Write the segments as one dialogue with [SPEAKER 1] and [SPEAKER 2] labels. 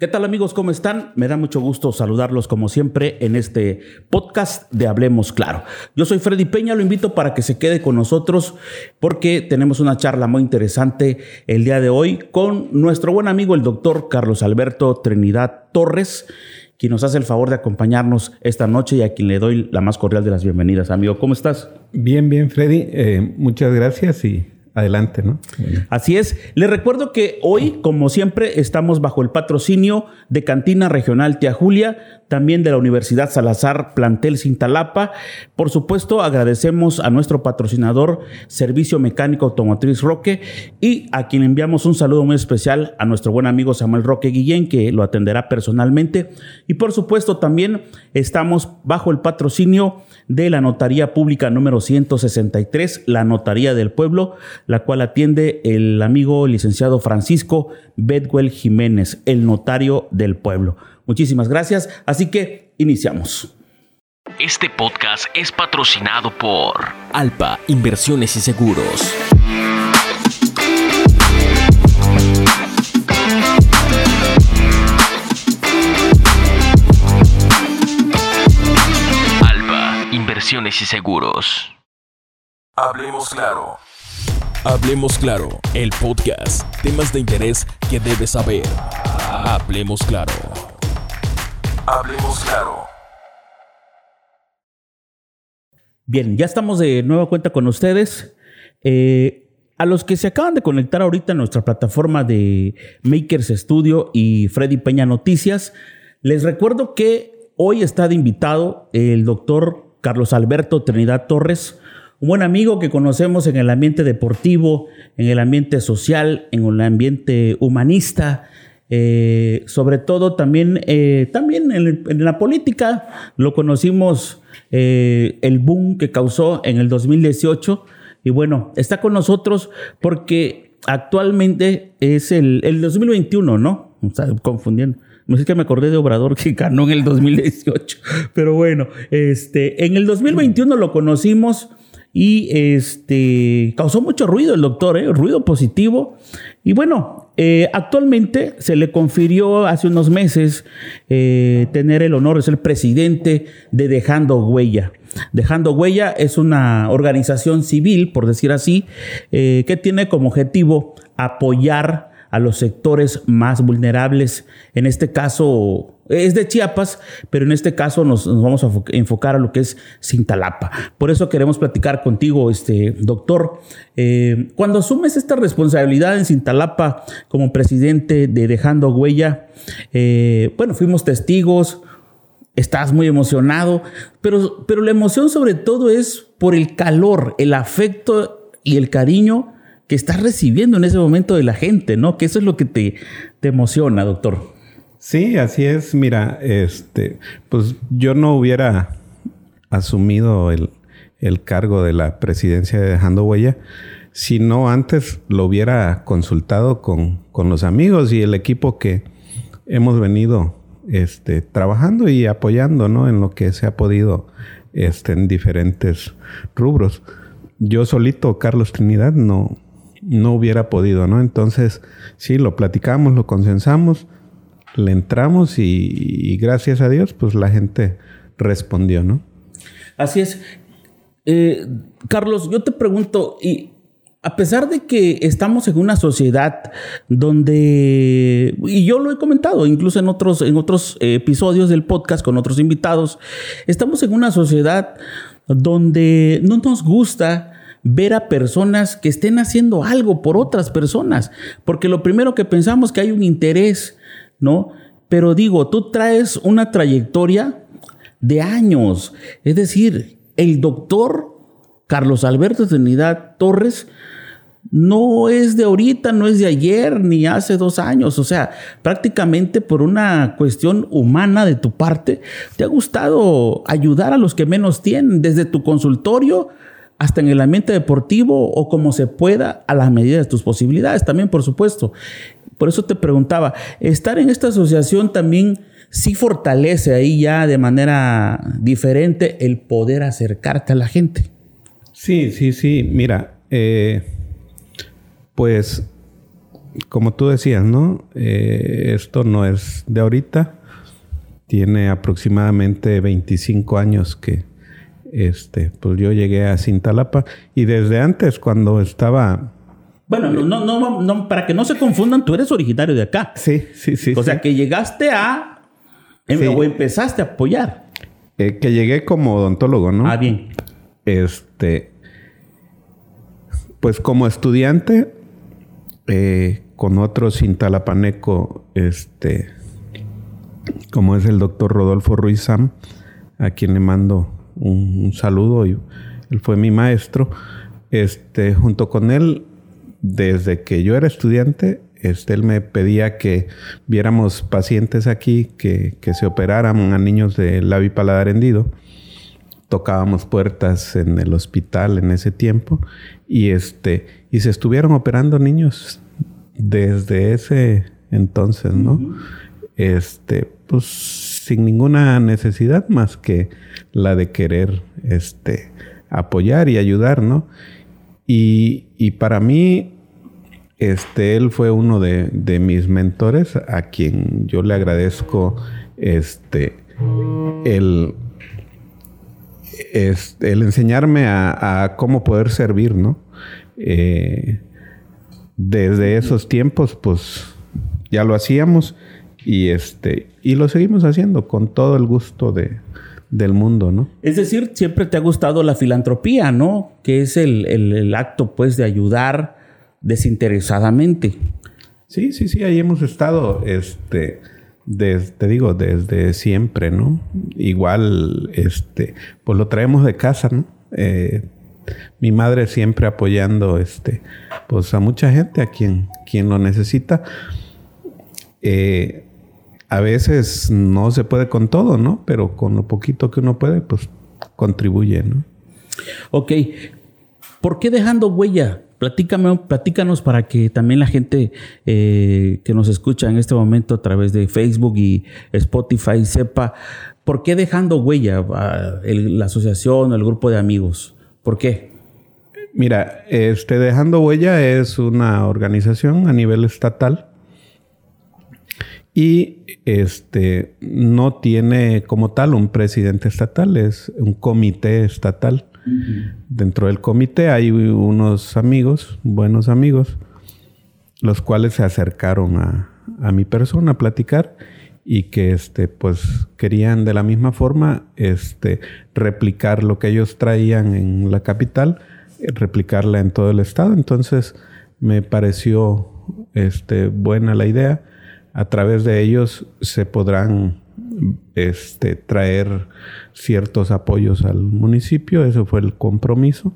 [SPEAKER 1] ¿Qué tal amigos? ¿Cómo están? Me da mucho gusto saludarlos como siempre en este podcast de Hablemos Claro. Yo soy Freddy Peña, lo invito para que se quede con nosotros porque tenemos una charla muy interesante el día de hoy con nuestro buen amigo el doctor Carlos Alberto Trinidad Torres, quien nos hace el favor de acompañarnos esta noche y a quien le doy la más cordial de las bienvenidas. Amigo, ¿cómo estás?
[SPEAKER 2] Bien, bien, Freddy. Eh, muchas gracias y adelante, ¿no?
[SPEAKER 1] Así es. Les recuerdo que hoy, como siempre, estamos bajo el patrocinio de Cantina Regional Tía Julia, también de la Universidad Salazar Plantel Cintalapa. Por supuesto, agradecemos a nuestro patrocinador Servicio Mecánico Automotriz Roque y a quien enviamos un saludo muy especial a nuestro buen amigo Samuel Roque Guillén, que lo atenderá personalmente. Y por supuesto, también estamos bajo el patrocinio de la Notaría Pública número 163, la Notaría del Pueblo, la cual atiende el amigo licenciado Francisco Bedwell Jiménez, el notario del pueblo. Muchísimas gracias, así que iniciamos.
[SPEAKER 3] Este podcast es patrocinado por Alpa Inversiones y Seguros. Alpa Inversiones y Seguros. Hablemos claro. Hablemos claro, el podcast. Temas de interés que debes saber. Hablemos claro. Hablemos claro.
[SPEAKER 1] Bien, ya estamos de nueva cuenta con ustedes. Eh, a los que se acaban de conectar ahorita en nuestra plataforma de Makers Studio y Freddy Peña Noticias, les recuerdo que hoy está de invitado el doctor Carlos Alberto Trinidad Torres, un buen amigo que conocemos en el ambiente deportivo, en el ambiente social, en el ambiente humanista, eh, sobre todo también, eh, también en, la política lo conocimos eh, el boom que causó en el 2018 y bueno, está con nosotros porque actualmente es el, el 2021, ¿no? Está confundiendo. No sé que me acordé de Obrador que ganó en el 2018, pero bueno, este, en el 2021 lo conocimos y este, causó mucho ruido el doctor, ¿eh? ruido positivo. Y bueno, eh, actualmente se le confirió hace unos meses eh, tener el honor de ser presidente de Dejando Huella. Dejando Huella es una organización civil, por decir así, que tiene como objetivo apoyar a los sectores más vulnerables, en este caso es de Chiapas, pero en este caso nos, vamos a enfocar a lo que es Cintalapa. Por eso queremos platicar contigo, este doctor. Eh, cuando asumes esta responsabilidad en Cintalapa como presidente de Dejando Huella, eh, bueno, fuimos testigos, estás muy emocionado, pero, pero la emoción sobre todo es por el calor, el afecto y el cariño que estás recibiendo en ese momento de la gente, ¿no? Que eso es lo que te, te emociona, doctor.
[SPEAKER 2] Sí, así es. Mira, este, pues yo no hubiera asumido el, cargo de la presidencia de Dejando Huella si no antes lo hubiera consultado con, los amigos y el equipo que hemos venido este, trabajando y apoyando ¿no? en lo que se ha podido este, en diferentes rubros. Yo solito, Carlos Trinidad, no, no hubiera podido, ¿no? Entonces, sí, lo platicamos, lo consensamos le entramos y, gracias a Dios, pues la gente respondió, ¿no?
[SPEAKER 1] Así es. Eh, Carlos, yo te pregunto, y a pesar de que estamos en una sociedad donde, y yo lo he comentado incluso en otros, en otros episodios del podcast con otros invitados, estamos en una sociedad donde no nos gusta ver a personas que estén haciendo algo por otras personas, porque lo primero que pensamos es que hay un interés ¿no? Pero digo, tú traes una trayectoria de años. Es decir, el doctor Carlos Alberto Trinidad Torres no es de ahorita, no es de ayer, ni hace dos años. O sea, prácticamente por una cuestión humana de tu parte, te ha gustado ayudar a los que menos tienen, desde tu consultorio hasta en el ambiente deportivo o como se pueda a la medida de tus posibilidades también, por supuesto. Por eso te preguntaba, estar en esta asociación también sí fortalece ahí ya de manera diferente el poder acercarte a la gente.
[SPEAKER 2] Sí, sí, sí. Mira, eh, pues como tú decías, ¿no? Eh, esto no es de ahorita. Tiene aproximadamente 25 años que este, pues yo llegué a Cintalapa y desde antes cuando estaba
[SPEAKER 1] bueno, no, no, no, para que no se confundan, tú eres originario de acá.
[SPEAKER 2] Sí, sí, sí.
[SPEAKER 1] O sea, que llegaste a... Em, o empezaste a apoyar.
[SPEAKER 2] Eh, que llegué como odontólogo, ¿no?
[SPEAKER 1] Ah, bien.
[SPEAKER 2] Este... Pues como estudiante, eh, con otro cintalapaneco, este... Como es el doctor Rodolfo Ruiz Sam, a quien le mando un, un saludo. Y él fue mi maestro. Este, junto con él desde que yo era estudiante, este, él me pedía que viéramos pacientes aquí que, se operaran a niños de labio y paladar hendido. Tocábamos puertas en el hospital en ese tiempo y, este, y se estuvieron operando niños desde ese entonces, ¿no? Este, pues sin ninguna necesidad más que la de querer este, apoyar y ayudar, ¿no? Y, para mí, este, él fue uno de, mis mentores a quien yo le agradezco este, el, este, el enseñarme a, cómo poder servir, ¿no? Eh, desde esos tiempos, pues ya lo hacíamos y, este, y lo seguimos haciendo con todo el gusto de, del mundo, ¿no?
[SPEAKER 1] Es decir, siempre te ha gustado la filantropía, ¿no? Que es el, acto, pues, de ayudar desinteresadamente.
[SPEAKER 2] Sí, sí, sí, ahí hemos estado, este, te digo, desde siempre, ¿no? Igual, este, pues lo traemos de casa, ¿no? Eh, mi madre siempre apoyando, este, pues a mucha gente, a quien, quien lo necesita. Eh, a veces no se puede con todo, ¿no? Pero con lo poquito que uno puede, pues contribuye, ¿no?
[SPEAKER 1] Ok. ¿Por qué dejando huella? Platícame, platícanos para que también la gente eh, que nos escucha en este momento a través de Facebook y Spotify sepa por qué dejando huella la asociación o el grupo de amigos. ¿Por qué?
[SPEAKER 2] Mira, este Dejando Huella es una organización a nivel estatal y este no tiene como tal un presidente estatal, es un comité estatal. Dentro del comité hay unos amigos, buenos amigos, los cuales se acercaron a, mi persona a platicar y que este pues querían de la misma forma este replicar lo que ellos traían en la capital replicarla en todo el estado. Entonces me pareció este buena la idea a través de ellos se podrán este, traer ciertos apoyos al municipio, eso fue el compromiso.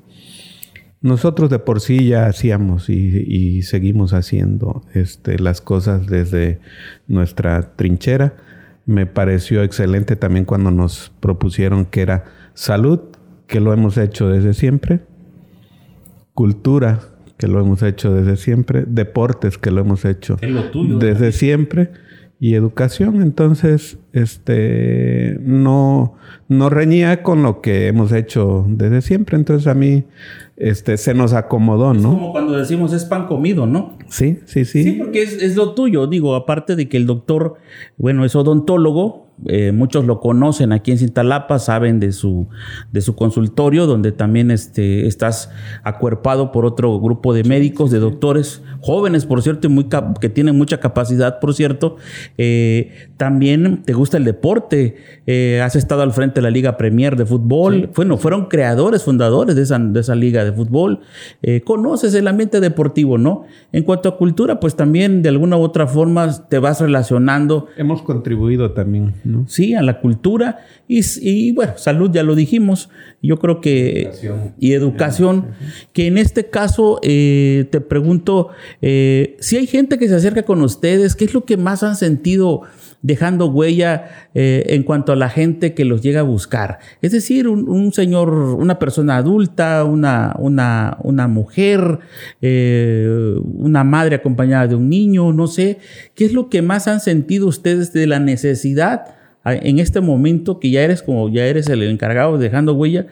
[SPEAKER 2] Nosotros de por sí ya hacíamos y, seguimos haciendo este, las cosas desde nuestra trinchera. Me pareció excelente también cuando nos propusieron que era salud, que lo hemos hecho desde siempre, cultura, que lo hemos hecho desde siempre, deportes que lo hemos hecho desde siempre y educación, entonces este no no reñía con lo que hemos hecho desde siempre, entonces a mí este se nos acomodó, ¿no?
[SPEAKER 1] Es como cuando decimos es pan comido, ¿no?
[SPEAKER 2] Sí, sí, sí.
[SPEAKER 1] Sí, porque es, es lo tuyo, digo, aparte de que el doctor, bueno, es odontólogo, eh, muchos lo conocen aquí en Cintalapa, saben de su, de su consultorio, donde también este, estás acuerpado por otro grupo de médicos, de doctores, jóvenes, por cierto, muy que tienen mucha capacidad, por cierto. Eh, también te gusta el deporte, eh, has estado al frente de la Liga Premier de fútbol, bueno, fueron creadores, fundadores de esa, de esa liga de fútbol, conoces el ambiente deportivo, ¿no? En cuanto a cultura, pues también de alguna u otra forma te vas relacionando.
[SPEAKER 2] Hemos contribuido también.
[SPEAKER 1] Sí, a la cultura y, bueno, salud ya lo dijimos, yo creo que... Y educación, que en este caso eh, te pregunto, eh, si hay gente que se acerca con ustedes, ¿qué es lo que más han sentido? dejando huella eh, en cuanto a la gente que los llega a buscar. Es decir, un, señor, una persona adulta, una, una, una mujer, una madre acompañada de un niño, no sé, ¿qué es lo que más han sentido ustedes de la necesidad en este momento que ya eres como ya eres el encargado dejando huella,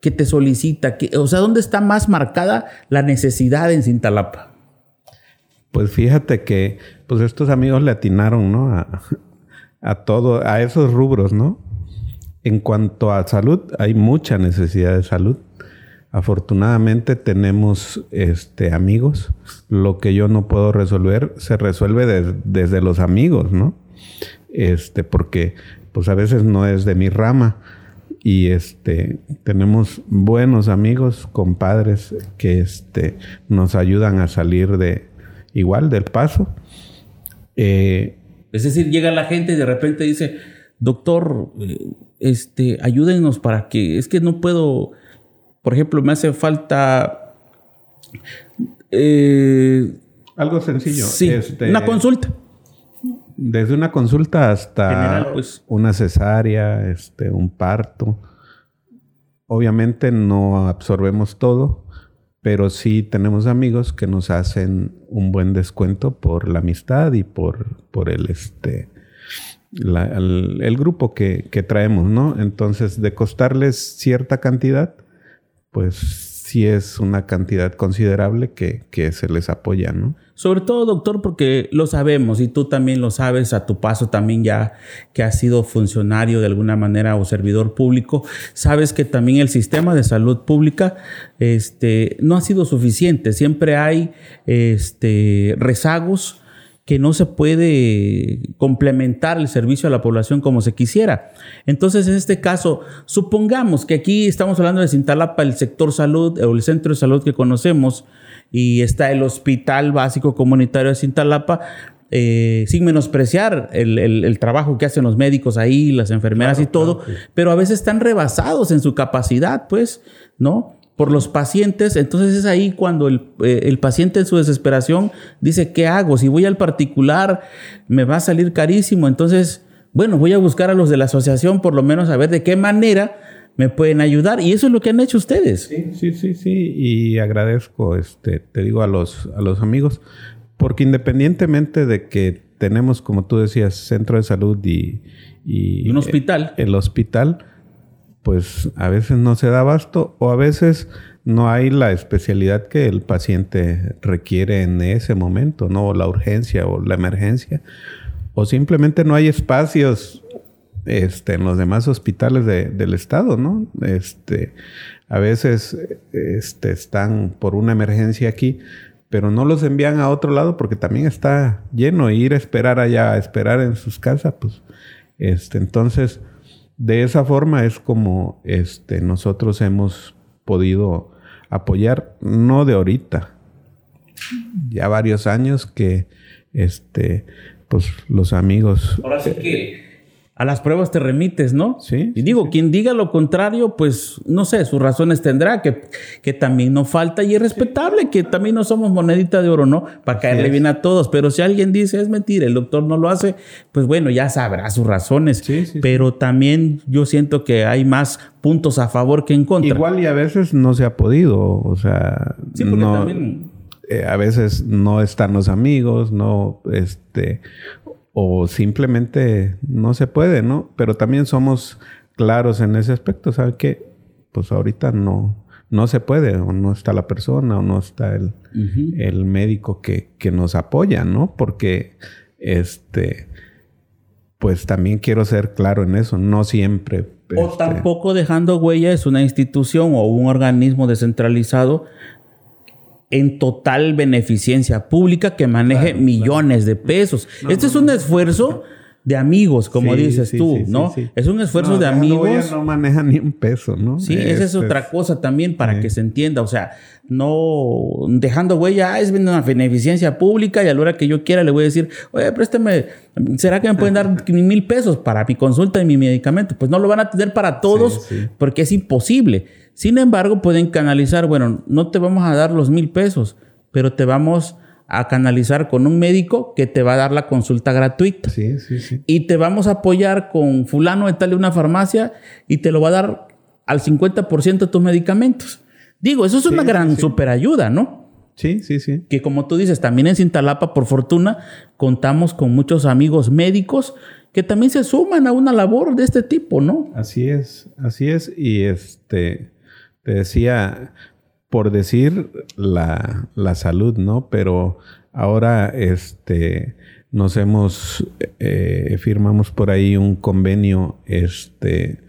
[SPEAKER 1] que te solicita? Que, o sea, ¿dónde está más marcada la necesidad en Cintalapa?
[SPEAKER 2] Pues fíjate que pues estos amigos le atinaron, ¿no? A, a todo, a esos rubros, ¿no? En cuanto a salud, hay mucha necesidad de salud. Afortunadamente tenemos este, amigos. Lo que yo no puedo resolver se resuelve desde los amigos, ¿no? Este, porque pues a veces no es de mi rama. Y este, tenemos buenos amigos, compadres, que este, nos ayudan a salir de igual del paso.
[SPEAKER 1] Eh, es decir, llega la gente y de repente dice, doctor, eh, este, ayúdenos para que, es que no puedo, por ejemplo, me hace falta...
[SPEAKER 2] Eh, Algo sencillo.
[SPEAKER 1] Sí, este, una consulta.
[SPEAKER 2] Desde una consulta hasta pues. una cesárea, este, un parto. Obviamente no absorbemos todo, pero sí tenemos amigos que nos hacen un buen descuento por la amistad y por, por el, este, el, grupo que, que, traemos, ¿no? Entonces, de costarles cierta cantidad, pues sí es una cantidad considerable que, que se les apoya, ¿no?
[SPEAKER 1] Sobre todo, doctor, porque lo sabemos y tú también lo sabes a tu paso también ya que has sido funcionario de alguna manera o servidor público, sabes que también el sistema de salud pública este, no ha sido suficiente. Siempre hay este, rezagos que no se puede complementar el servicio a la población como se quisiera. Entonces, en este caso, supongamos que aquí estamos hablando de Cintalapa, el sector salud o el centro de salud que conocemos, y está el Hospital Básico Comunitario de Cintalapa, eh, sin menospreciar el, trabajo que hacen los médicos ahí, las enfermeras y todo, pero a veces están rebasados en su capacidad, pues, ¿no? Por los pacientes. Entonces es ahí cuando el, eh, el, paciente en su desesperación dice, ¿qué hago? Si voy al particular, me va a salir carísimo. Entonces, bueno, voy a buscar a los de la asociación por lo menos a ver de qué manera me pueden ayudar. Y eso es lo que han hecho ustedes.
[SPEAKER 2] Sí, sí, sí, sí. Y agradezco, este, te digo, a los, a los amigos, porque independientemente de que tenemos, como tú decías, centro de salud y,
[SPEAKER 1] y, un hospital.
[SPEAKER 2] El, hospital, pues a veces no se da abasto o a veces no hay la especialidad que el paciente requiere en ese momento, ¿no? la urgencia o la emergencia. O simplemente no hay espacios este, en los demás hospitales del estado, ¿no? Este, a veces este, están por una emergencia aquí, pero no los envían a otro lado porque también está lleno. ir a esperar allá, a esperar en sus casas, pues, este, entonces, de esa forma es como este, nosotros hemos podido apoyar, no de ahorita, ya varios años que, este, pues, los amigos.
[SPEAKER 1] Ahora sí que a las pruebas te remites, ¿no?
[SPEAKER 2] Sí.
[SPEAKER 1] Y digo, quien diga lo contrario, pues no sé, sus razones tendrá, que, que también no falta y es respetable, que también no somos monedita de oro, ¿no? Para caerle bien a todos. Pero si alguien dice es mentira, el doctor no lo hace, pues bueno, ya sabrá sus razones. Sí, sí, pero también yo siento que hay más puntos a favor que en contra.
[SPEAKER 2] Igual y a veces no se ha podido, o sea, sí, porque también... Eh, a veces no están los amigos, no, este, o simplemente no se puede, ¿no? Pero también somos claros en ese aspecto, ¿sabe qué? Pues ahorita no, no se puede, o no está la persona, o no está el, el médico que, que, nos apoya, ¿no? Porque, este, pues también quiero ser claro en eso, no siempre.
[SPEAKER 1] O este, tampoco dejando huella es una institución o un organismo descentralizado en total beneficencia pública que maneje millones de pesos. este es un esfuerzo de amigos, como dices tú, ¿no? Es un esfuerzo de amigos.
[SPEAKER 2] No maneja ni un peso, ¿no?
[SPEAKER 1] Sí, esa es este, otra cosa también para que se entienda. O sea, no dejando huella, ah, es una beneficencia pública y a la hora que yo quiera le voy a decir, oye, préstame, ¿será que me pueden dar mil pesos para mi consulta y mi medicamento? Pues no lo van a tener para todos porque es imposible. Sin embargo, pueden canalizar, bueno, no te vamos a dar los mil pesos, pero te vamos a canalizar con un médico que te va a dar la consulta gratuita.
[SPEAKER 2] Sí, sí, sí.
[SPEAKER 1] Y te vamos a apoyar con fulano de tal de una farmacia y te lo va a dar al 50% de tus medicamentos. Digo, eso es una gran super ayuda, ¿no?
[SPEAKER 2] Sí, sí, sí.
[SPEAKER 1] Que como tú dices, también en Cintalapa, por fortuna, contamos con muchos amigos médicos que también se suman a una labor de este tipo, ¿no?
[SPEAKER 2] Así es, así es. Y este, te decía, por decir la, salud, ¿no? Pero Ahora, este, nos hemos, eh, firmamos por ahí un convenio, este,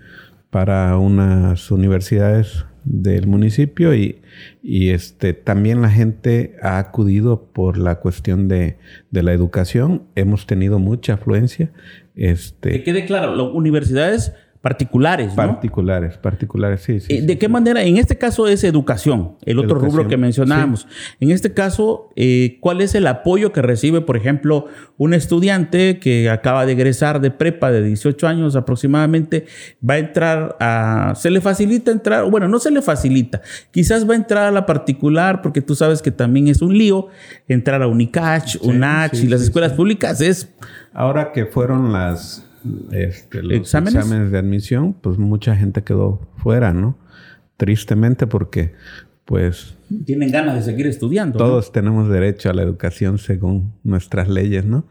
[SPEAKER 2] para unas universidades del municipio y, y, este, también la gente ha acudido por la cuestión de, de la educación. Hemos tenido mucha afluencia. Este,
[SPEAKER 1] que quede claro, las universidades particulares. ¿no?
[SPEAKER 2] Particulares, particulares, sí. sí
[SPEAKER 1] Eh, ¿De qué manera? En este caso es educación, el otro
[SPEAKER 2] Educación,
[SPEAKER 1] rubro que mencionábamos. En este caso, eh, ¿cuál es el apoyo que recibe, por ejemplo, un estudiante que acaba de egresar de prepa de 18 años aproximadamente? Va a entrar a... ¿Se le facilita entrar? Bueno, no se le facilita. Quizás va a entrar a la particular porque tú sabes que también es un lío entrar a Unicach, UNACH y las escuelas públicas. Es
[SPEAKER 2] Ahora que fueron las este, los
[SPEAKER 1] ¿Exámenes?
[SPEAKER 2] ¿Exámenes? de admisión, pues mucha gente quedó fuera, ¿no? Tristemente porque pues
[SPEAKER 1] tienen ganas de seguir estudiando. ¿no?
[SPEAKER 2] todos tenemos derecho a la educación según nuestras leyes, ¿no?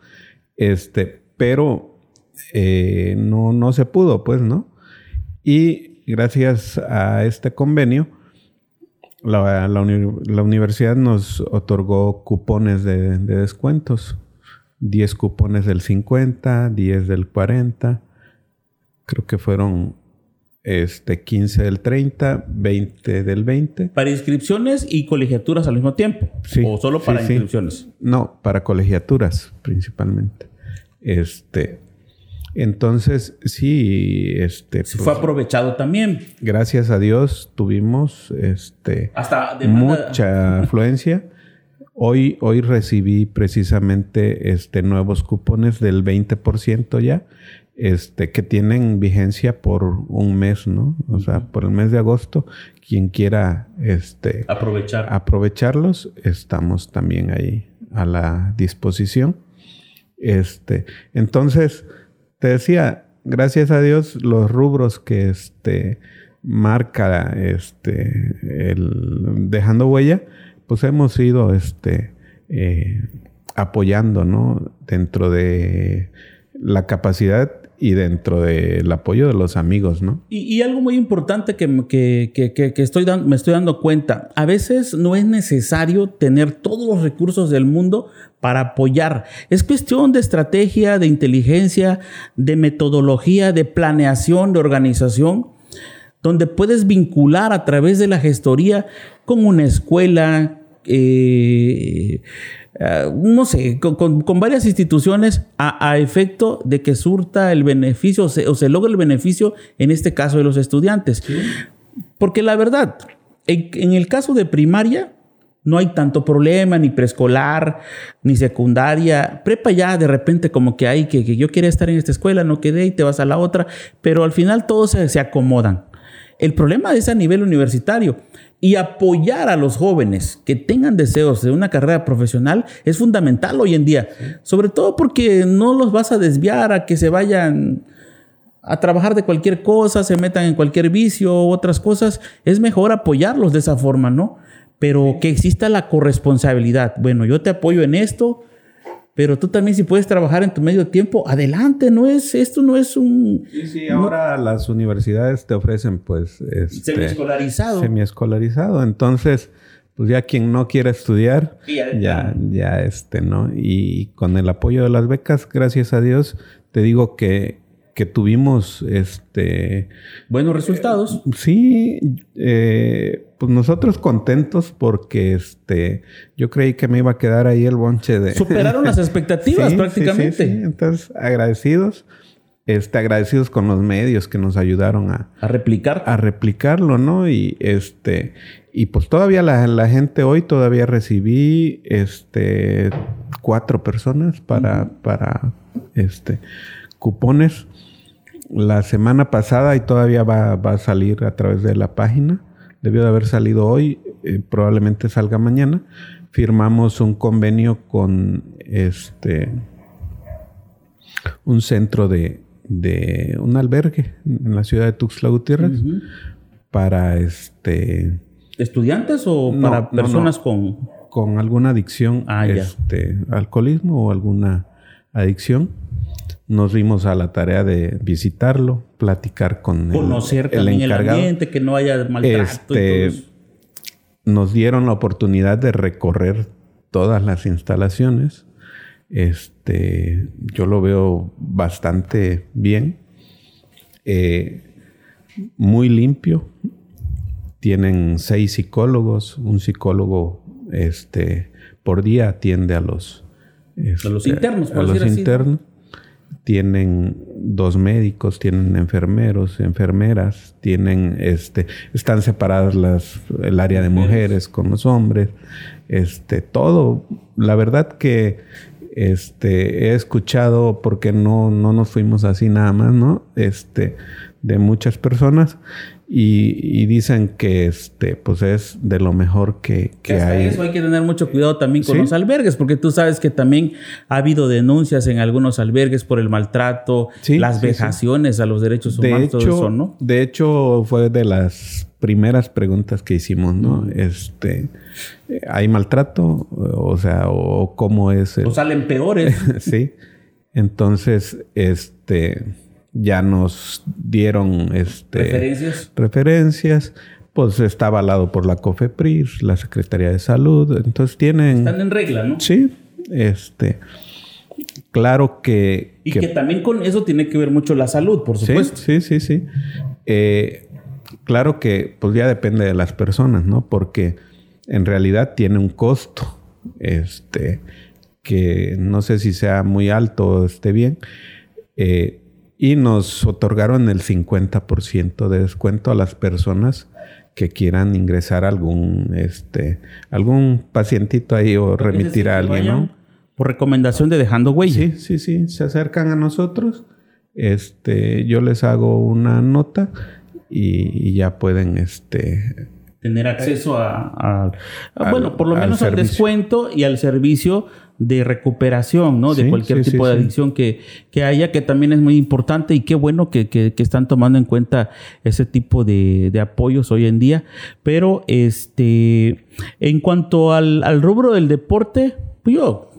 [SPEAKER 2] Este, pero eh, no, no se pudo, pues, ¿no? Y gracias a este convenio, la, la uni- la universidad nos otorgó cupones de, de descuentos. 10 cupones del 50, 10 del 40. Creo que fueron este, 15 del 30, 20 del 20.
[SPEAKER 1] Para inscripciones y colegiaturas al mismo tiempo.
[SPEAKER 2] Sí,
[SPEAKER 1] O solo para
[SPEAKER 2] sí, sí.
[SPEAKER 1] inscripciones.
[SPEAKER 2] No, para colegiaturas principalmente. Este, entonces, sí, este,
[SPEAKER 1] Se
[SPEAKER 2] pues,
[SPEAKER 1] fue aprovechado también.
[SPEAKER 2] gracias a Dios tuvimos este,
[SPEAKER 1] Hasta demanda-
[SPEAKER 2] mucha afluencia. Hoy, hoy recibí precisamente este, nuevos cupones del 20% ya, este, que tienen vigencia por un mes, ¿no? O sea, por el mes de agosto, quien quiera este,
[SPEAKER 1] aprovechar.
[SPEAKER 2] aprovecharlos, estamos también ahí a la disposición. Este, entonces, te decía, gracias a Dios, los rubros que este, marca este, el dejando huella, pues hemos ido este, eh, apoyando, ¿no? Dentro de la capacidad y dentro del apoyo de los amigos, ¿no?
[SPEAKER 1] Y, algo muy importante que, que- que- estoy me estoy dando cuenta, a veces no es necesario tener todos los recursos del mundo para apoyar. Es cuestión de estrategia, de inteligencia, de metodología, de planeación, de organización, donde puedes vincular a través de la gestoría con una escuela, eh, eh, no sé, con, con- con varias instituciones a, a efecto de que surta el beneficio o se, o se logre el beneficio, en este caso de los estudiantes. Porque la verdad, en, en el caso de primaria, no hay tanto problema, ni preescolar, ni secundaria. Prepa ya de repente como que hay que, que yo quería estar en esta escuela, no quedé y te vas a la otra, pero al final todos se, se acomodan. El problema es a nivel universitario y apoyar a los jóvenes que tengan deseos de una carrera profesional es fundamental hoy en día, sobre todo porque no los vas a desviar a que se vayan a trabajar de cualquier cosa, se metan en cualquier vicio u otras cosas, es mejor apoyarlos de esa forma, ¿no? Pero que exista la corresponsabilidad. Bueno, yo te apoyo en esto, pero tú también si puedes trabajar en tu medio tiempo, adelante, no es esto no es un
[SPEAKER 2] Sí, sí, ahora las universidades te ofrecen pues este,
[SPEAKER 1] semiescolarizado.
[SPEAKER 2] semiescolarizado. Entonces, pues ya quien no quiera estudiar,
[SPEAKER 1] ya
[SPEAKER 2] ya, este, ¿no? Y con el apoyo de las becas, gracias a Dios, te digo que, que tuvimos este
[SPEAKER 1] Buenos resultados.
[SPEAKER 2] sí, eh, pues nosotros contentos porque este yo creí que me iba a quedar ahí el bonche de
[SPEAKER 1] Superaron las expectativas
[SPEAKER 2] Sí,
[SPEAKER 1] prácticamente.
[SPEAKER 2] sí, sí. Entonces, agradecidos, este, agradecidos con los medios que nos ayudaron a,
[SPEAKER 1] A replicar.
[SPEAKER 2] a replicarlo, ¿no? Y este, y pues todavía la, la gente hoy todavía recibí este cuatro personas para, para este cupones. La semana pasada y todavía va, va a salir a través de la página. Debió de haber salido hoy, eh, probablemente salga mañana. Firmamos un convenio con este un centro de, de un albergue en la ciudad de Tuxtla Gutiérrez para este
[SPEAKER 1] ¿Estudiantes o
[SPEAKER 2] No,
[SPEAKER 1] para personas
[SPEAKER 2] no.
[SPEAKER 1] con
[SPEAKER 2] con alguna adicción,
[SPEAKER 1] Ah,
[SPEAKER 2] este, alcoholismo o alguna adicción. Nos dimos a la tarea de visitarlo, platicar con el-
[SPEAKER 1] conocer
[SPEAKER 2] el,
[SPEAKER 1] también el
[SPEAKER 2] encargado.
[SPEAKER 1] ambiente, que no haya maltrato y
[SPEAKER 2] Este,
[SPEAKER 1] todo eso.
[SPEAKER 2] Nos dieron la oportunidad de recorrer todas las instalaciones. Este, yo lo veo bastante bien, eh, muy limpio. Tienen seis psicólogos, un psicólogo este, por día atiende a los,
[SPEAKER 1] a los internos,
[SPEAKER 2] a los internos. Tienen dos médicos, tienen enfermeros, enfermeras, tienen este, están separadas las, el área de mujeres con los hombres, este, todo. La verdad que este, he escuchado, porque no, no nos fuimos así nada más, ¿no? Este, de muchas personas y, dicen que este pues es de lo mejor que, hay.
[SPEAKER 1] Eso hay que tener mucho cuidado también con los albergues, porque tú sabes que también ha habido denuncias en algunos albergues por el maltrato, las vejaciones a los derechos humanos,
[SPEAKER 2] de hecho, ¿no? De hecho, fue de las primeras preguntas que hicimos, ¿no? Este, ¿hay maltrato? O sea, o cómo es
[SPEAKER 1] O salen peores.
[SPEAKER 2] sí. Entonces, este ya nos dieron este,
[SPEAKER 1] referencias.
[SPEAKER 2] referencias. Pues está avalado por la COFEPRIS, la Secretaría de Salud. Entonces tienen.
[SPEAKER 1] Están en regla, ¿no?
[SPEAKER 2] Sí. Este. Claro que.
[SPEAKER 1] Y que, también con eso tiene que ver mucho la salud, por supuesto.
[SPEAKER 2] Sí, sí, sí. Eh, claro que, pues ya depende de las personas, ¿no? Porque en realidad tiene un costo. Este. Que no sé si sea muy alto o esté bien. Eh, y nos otorgaron el 50% de descuento a las personas que quieran ingresar algún este algún pacientito ahí o remitir a alguien, ¿no?
[SPEAKER 1] Por recomendación de dejando huella.
[SPEAKER 2] Sí, sí, sí, se acercan a nosotros. Este, yo les hago una nota y, ya pueden este
[SPEAKER 1] tener acceso a, bueno, por lo menos al descuento y al servicio de recuperación, ¿no? de cualquier tipo de adicción que, que, haya, que también es muy importante y qué bueno que, que, están tomando en cuenta ese tipo de, de, apoyos hoy en día. Pero este, en cuanto al, al rubro del deporte, pues yo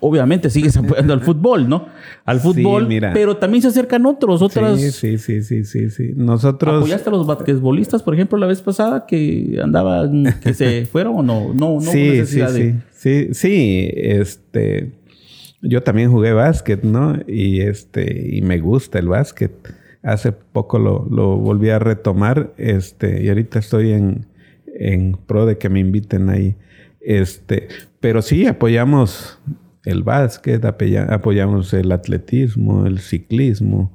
[SPEAKER 1] obviamente sigues apoyando al fútbol, ¿no? Al fútbol, pero también se acercan otros, otras.
[SPEAKER 2] Sí, sí, sí, sí, sí, Nosotros.
[SPEAKER 1] ¿Apoyaste a los basquetbolistas, por ejemplo, la vez pasada que andaban, que se fueron o no? No, no
[SPEAKER 2] sí, sí, sí, sí, sí, este. Yo también jugué básquet, ¿no? Y este, y me gusta el básquet. Hace poco lo, lo volví a retomar, este, y ahorita estoy en, en pro de que me inviten ahí. Este, pero sí apoyamos el básquet, apoyamos el atletismo, el ciclismo.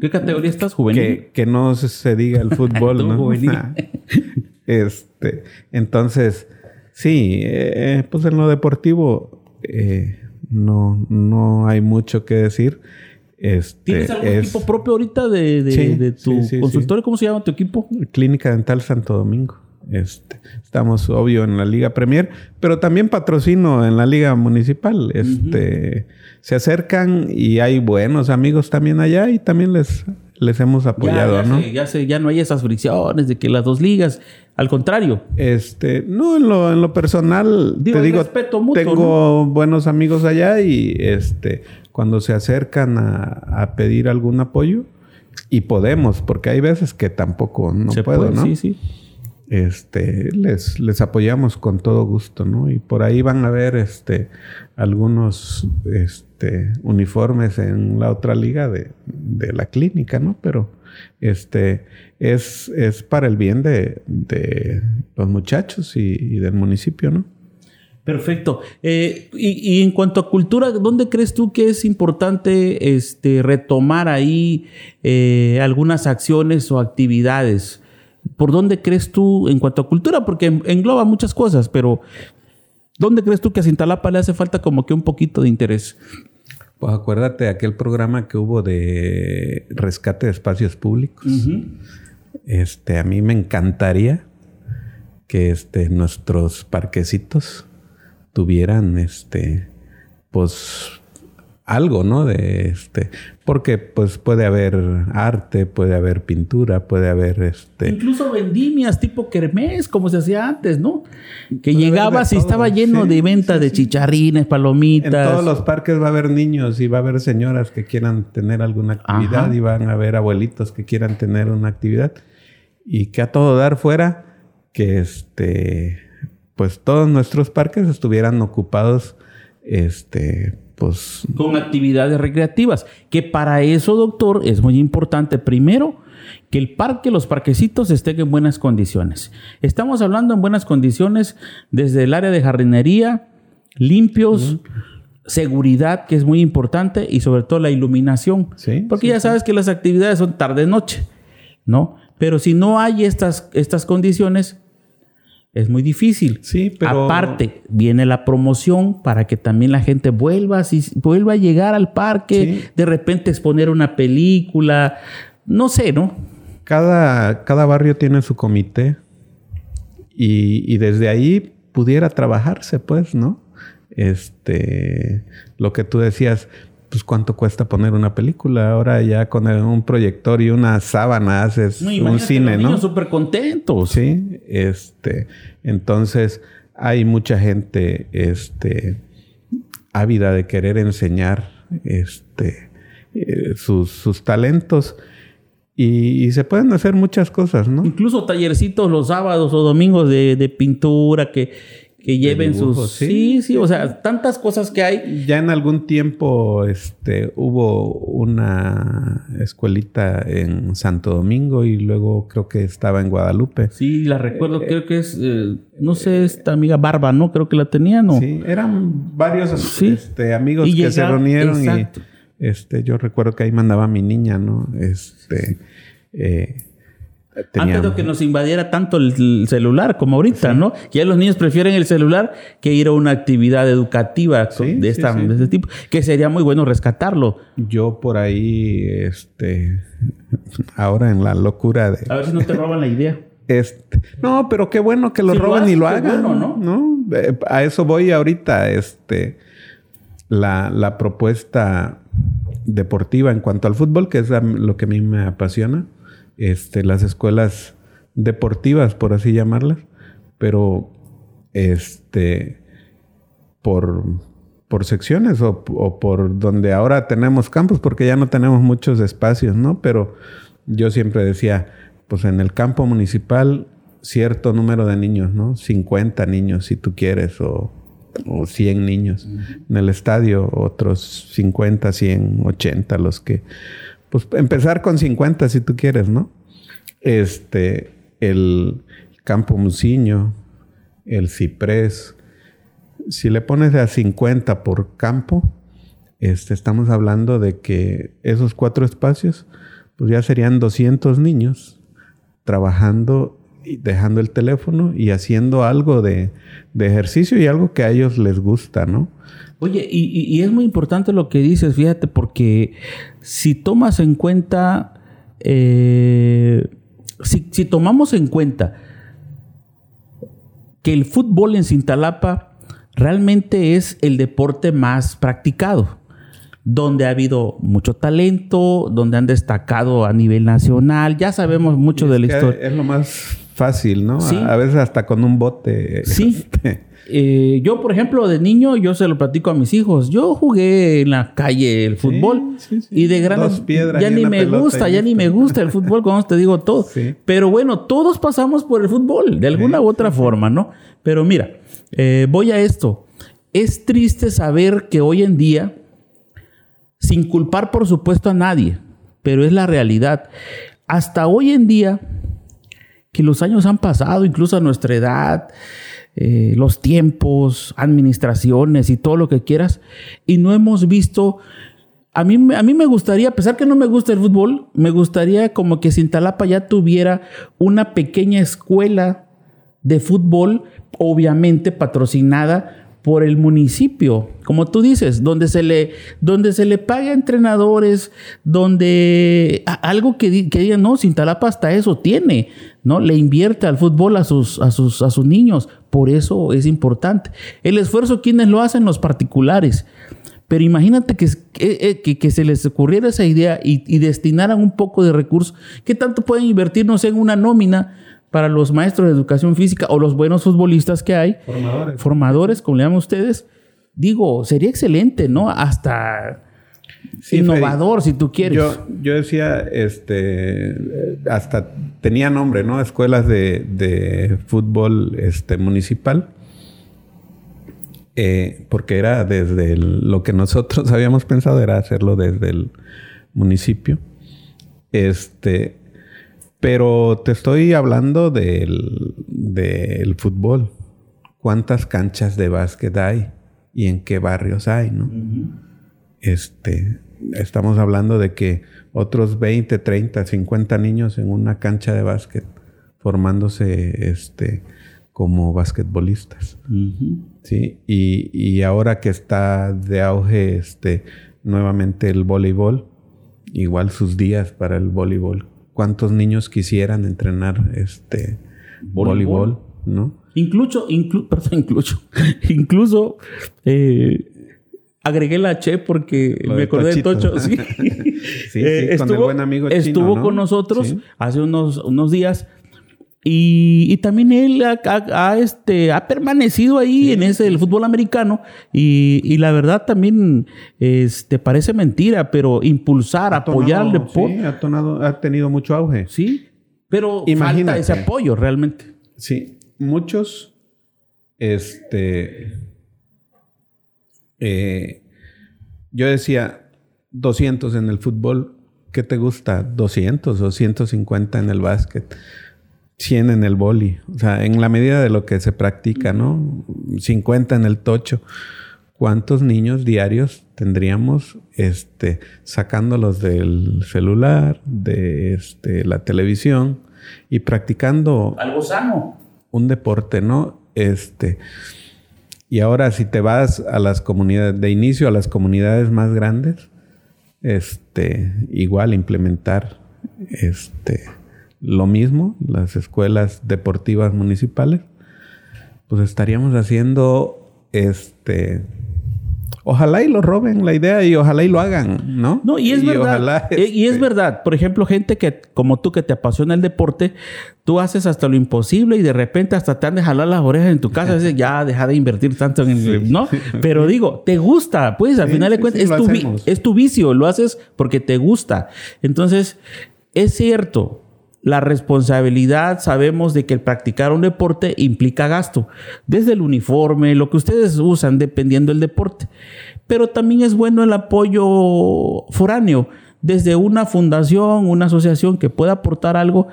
[SPEAKER 1] ¿Qué categoría estás, juvenil?
[SPEAKER 2] Que, no se diga el fútbol, ¿no? este, entonces, sí, eh, pues en lo deportivo eh, no, no hay mucho que decir. Este,
[SPEAKER 1] ¿Tienes algún equipo propio ahorita de, tu consultorio? ¿Cómo se llama tu equipo?
[SPEAKER 2] Clínica Dental Santo Domingo. Este, estamos obvio en la Liga Premier, pero también patrocino en la Liga Municipal. Este, Se acercan y hay buenos amigos también allá y también les, les hemos apoyado,
[SPEAKER 1] ya,
[SPEAKER 2] ¿no?
[SPEAKER 1] ya, sé, ya no hay esas fricciones de que las dos ligas, al contrario.
[SPEAKER 2] Este, no, en lo, en lo personal, te digo, tengo buenos amigos allá y este, cuando se acercan a, pedir algún apoyo, y podemos, porque hay veces que tampoco no puedo, ¿no?
[SPEAKER 1] Sí, sí
[SPEAKER 2] este, les, les apoyamos con todo gusto, ¿no? Y por ahí van a ver este, algunos este, uniformes en la otra liga de, la clínica, ¿no? Pero este, es, es para el bien de, los muchachos y, del municipio, ¿no?
[SPEAKER 1] Perfecto. Eh, y, en cuanto a cultura, ¿dónde crees tú que es importante este, retomar ahí eh, algunas acciones o actividades? ¿Por dónde crees tú en cuanto a cultura? Porque engloba muchas cosas, pero ¿dónde crees tú que a Cintalapa le hace falta como que un poquito de interés?
[SPEAKER 2] Pues acuérdate de aquel programa que hubo de rescate de espacios públicos. Este, a mí me encantaría que este, nuestros parquecitos tuvieran este, pues algo, ¿no? De este, porque pues puede haber arte, puede haber pintura, puede haber este.
[SPEAKER 1] Incluso vendimias tipo kermés, como se hacía antes, ¿no? Que llegabas y estaba lleno de venta de chicharrines, palomitas.
[SPEAKER 2] En todos los parques va a haber niños y va a haber señoras que quieran tener alguna actividad y van a haber abuelitos que quieran tener una actividad y que a todo dar fuera que este pues todos nuestros parques estuvieran ocupados, este, pues...
[SPEAKER 1] Con actividades recreativas, que para eso, doctor, es muy importante primero que el parque, los parquecitos estén en buenas condiciones. Estamos hablando en buenas condiciones desde el área de jardinería, limpios, seguridad, que es muy importante, y sobre todo la iluminación.
[SPEAKER 2] Sí,
[SPEAKER 1] Porque
[SPEAKER 2] sí,
[SPEAKER 1] ya sabes que las actividades son tarde-noche, ¿no? Pero si no hay estas, estas condiciones, es muy difícil.
[SPEAKER 2] Sí, pero-
[SPEAKER 1] Aparte, viene la promoción para que también la gente vuelva, si, vuelva a llegar al parque,
[SPEAKER 2] Sí.
[SPEAKER 1] de repente exponer una película, no sé, ¿no?
[SPEAKER 2] Cada, cada barrio tiene su comité y, y desde ahí pudiera trabajarse, pues, ¿no? Este, lo que tú decías, pues cuánto cuesta poner una película. Ahora ya con un proyector y una sábana haces
[SPEAKER 1] No,
[SPEAKER 2] un cine,
[SPEAKER 1] los
[SPEAKER 2] ¿no?
[SPEAKER 1] súper contentos.
[SPEAKER 2] Sí, este, entonces hay mucha gente, este, ávida de querer enseñar, este, eh, sus, sus talentos y, y se pueden hacer muchas cosas, ¿no?
[SPEAKER 1] Incluso tallercitos los sábados o domingos de, de pintura que, que lleven sus...
[SPEAKER 2] sí.
[SPEAKER 1] Sí, sí, o sea, tantas cosas que hay.
[SPEAKER 2] Ya en algún tiempo, este, hubo una escuelita en Santo Domingo y luego creo que estaba en Guadalupe.
[SPEAKER 1] Sí, la recuerdo, creo que es, eh, no sé, esta amiga Barba, ¿no? Creo que la tenía, ¿no?
[SPEAKER 2] Sí, eran varios
[SPEAKER 1] Sí.
[SPEAKER 2] este, amigos
[SPEAKER 1] Y
[SPEAKER 2] que se reunieron
[SPEAKER 1] exacto.
[SPEAKER 2] y este, yo recuerdo que ahí mandaba a mi niña, ¿no? Este, eh,
[SPEAKER 1] Antes de que nos invadiera tanto el, el celular como ahorita, ¿no? Que ya los niños prefieren el celular que ir a una actividad educativa
[SPEAKER 2] Sí,
[SPEAKER 1] de, esta,
[SPEAKER 2] sí, sí.
[SPEAKER 1] de este tipo, que sería muy bueno rescatarlo.
[SPEAKER 2] yo por ahí, este, ahora en la locura de...
[SPEAKER 1] A ver si no te roban la idea.
[SPEAKER 2] Este, no, pero qué bueno que lo
[SPEAKER 1] Si lo
[SPEAKER 2] roban y lo hagan,
[SPEAKER 1] bueno, ¿no?
[SPEAKER 2] Eh, a eso voy ahorita, este, la, la propuesta deportiva en cuanto al fútbol, que es lo que a mí me apasiona, este, las escuelas deportivas, por así llamarlas, pero este, por, por secciones o, o por donde ahora tenemos campos, porque ya no tenemos muchos espacios, ¿no? Pero yo siempre decía, pues en el campo municipal, cierto número de niños, ¿no? 50 niños si tú quieres, o, o 100 niños. En el estadio, otros 50, 100, 80, los que... Pues empezar con 50 si tú quieres, ¿no? Este, el campo Musiño, el ciprés. Si le pones a 50 por campo, este, estamos hablando de que esos cuatro espacios, pues ya serían 200 niños trabajando y dejando el teléfono y haciendo algo de, de ejercicio y algo que a ellos les gusta, ¿no?
[SPEAKER 1] Oye, y, es muy importante lo que dices, fíjate, porque si tomas en cuenta, eh, si, si tomamos en cuenta que el fútbol en Cintalapa realmente es el deporte más practicado, donde ha habido mucho talento, donde han destacado a nivel nacional, ya sabemos mucho de la historia.
[SPEAKER 2] Es lo más fácil, ¿no?
[SPEAKER 1] Sí.
[SPEAKER 2] A, a veces hasta con un bote.
[SPEAKER 1] Sí.
[SPEAKER 2] este,
[SPEAKER 1] Eh, yo, por ejemplo, de niño, yo se lo platico a mis hijos. Yo jugué en la calle el fútbol
[SPEAKER 2] sí, sí.
[SPEAKER 1] y de grande
[SPEAKER 2] Dos piedras
[SPEAKER 1] ya ni me gusta, ya ni me gusta el fútbol, como te digo todo.
[SPEAKER 2] Sí.
[SPEAKER 1] Pero bueno, todos pasamos por el fútbol de alguna u otra forma, ¿no? Pero mira, eh, voy a esto. Es triste saber que hoy en día, sin culpar por supuesto a nadie, pero es la realidad. Hasta hoy en día, que los años han pasado, incluso a nuestra edad, eh, los tiempos, administraciones y todo lo que quieras, y no hemos visto... A mí, a mí me gustaría, a pesar que no me gusta el fútbol, me gustaría como que Cintalapa ya tuviera una pequeña escuela de fútbol, obviamente patrocinada por el municipio, como tú dices, donde se le, donde se le paga a entrenadores, donde algo que, que digan, no, Cintalapa hasta eso tiene, ¿no? Le invierte al fútbol a sus, a sus, a sus niños, por eso es importante. El esfuerzo, ¿quiénes lo hacen? Los particulares. Pero imagínate que, que, que- que se les ocurriera esa idea y, y destinaran un poco de recursos. ¿Qué tanto pueden invertir, no sé, en una nómina para los maestros de educación física o los buenos futbolistas que hay?
[SPEAKER 2] Formadores.
[SPEAKER 1] Formadores, como le llaman ustedes. Digo, sería excelente, ¿no? Hasta
[SPEAKER 2] Sí,
[SPEAKER 1] innovador, si tú quieres.
[SPEAKER 2] Yo, yo decía, este, hasta tenía nombre, ¿no? Escuelas de, de fútbol este, municipal. eh, porque era desde lo que nosotros habíamos pensado era hacerlo desde el municipio. Este, pero te estoy hablando del, del fútbol. ¿Cuántas canchas de básquet hay y en qué barrios hay, no? Este, estamos hablando de que otros 20, 30, 50 niños en una cancha de básquet formándose este, como basquetbolistas. ¿sí? Y, ahora que está de auge este, nuevamente el voleibol, igual sus días para el voleibol. ¿Cuántos niños quisieran entrenar este voleibol? ¿no?
[SPEAKER 1] Incluso, perdón, incluso, incluso eh, agregué la Che porque me acordé de Tocho. Sí,
[SPEAKER 2] sí, eh, estuvo, el buen amigo
[SPEAKER 1] Estuvo con nosotros hace unos, unos días. Y, también él ha, este, ha permanecido ahí en ese el fútbol americano y, la verdad también este, parece mentira, pero impulsar, apoyar el deporte.
[SPEAKER 2] Sí, ha, ha, tenido mucho auge.
[SPEAKER 1] Sí, pero Imagínate. falta ese apoyo realmente.
[SPEAKER 2] Sí, muchos, este, eh, yo decía 200 en el fútbol, ¿qué te gusta? 200 o 150 en el básquet. 100 en el boli, o sea, en la medida de lo que se practica, ¿no? 50 en el tocho. ¿Cuántos niños diarios tendríamos este, sacándolos del celular, de este, la televisión y practicando
[SPEAKER 1] algo sano?
[SPEAKER 2] Un deporte, ¿no? Este, y ahora si te vas a las comunidades, de inicio a las comunidades más grandes, este, igual implementar este, lo mismo, las escuelas deportivas municipales, pues estaríamos haciendo este ojalá y lo roben la idea y ojalá y lo hagan, ¿no?
[SPEAKER 1] No, y es verdad. Eh, y es este verdad. Por ejemplo, gente que, como tú, que te apasiona el deporte, tú haces hasta lo imposible y de repente hasta te han de jalar las orejas en tu casa. Dices, ya, deja de invertir tanto en el... ¿No? Pero digo, te gusta. Pues al final de cuentas, es, tu, es tu vicio. Lo haces porque te gusta. Entonces, es cierto la responsabilidad, sabemos de que el practicar un deporte implica gasto, desde el uniforme, lo que ustedes usan dependiendo del deporte. Pero también es bueno el apoyo foráneo, desde una fundación, una asociación que pueda aportar algo,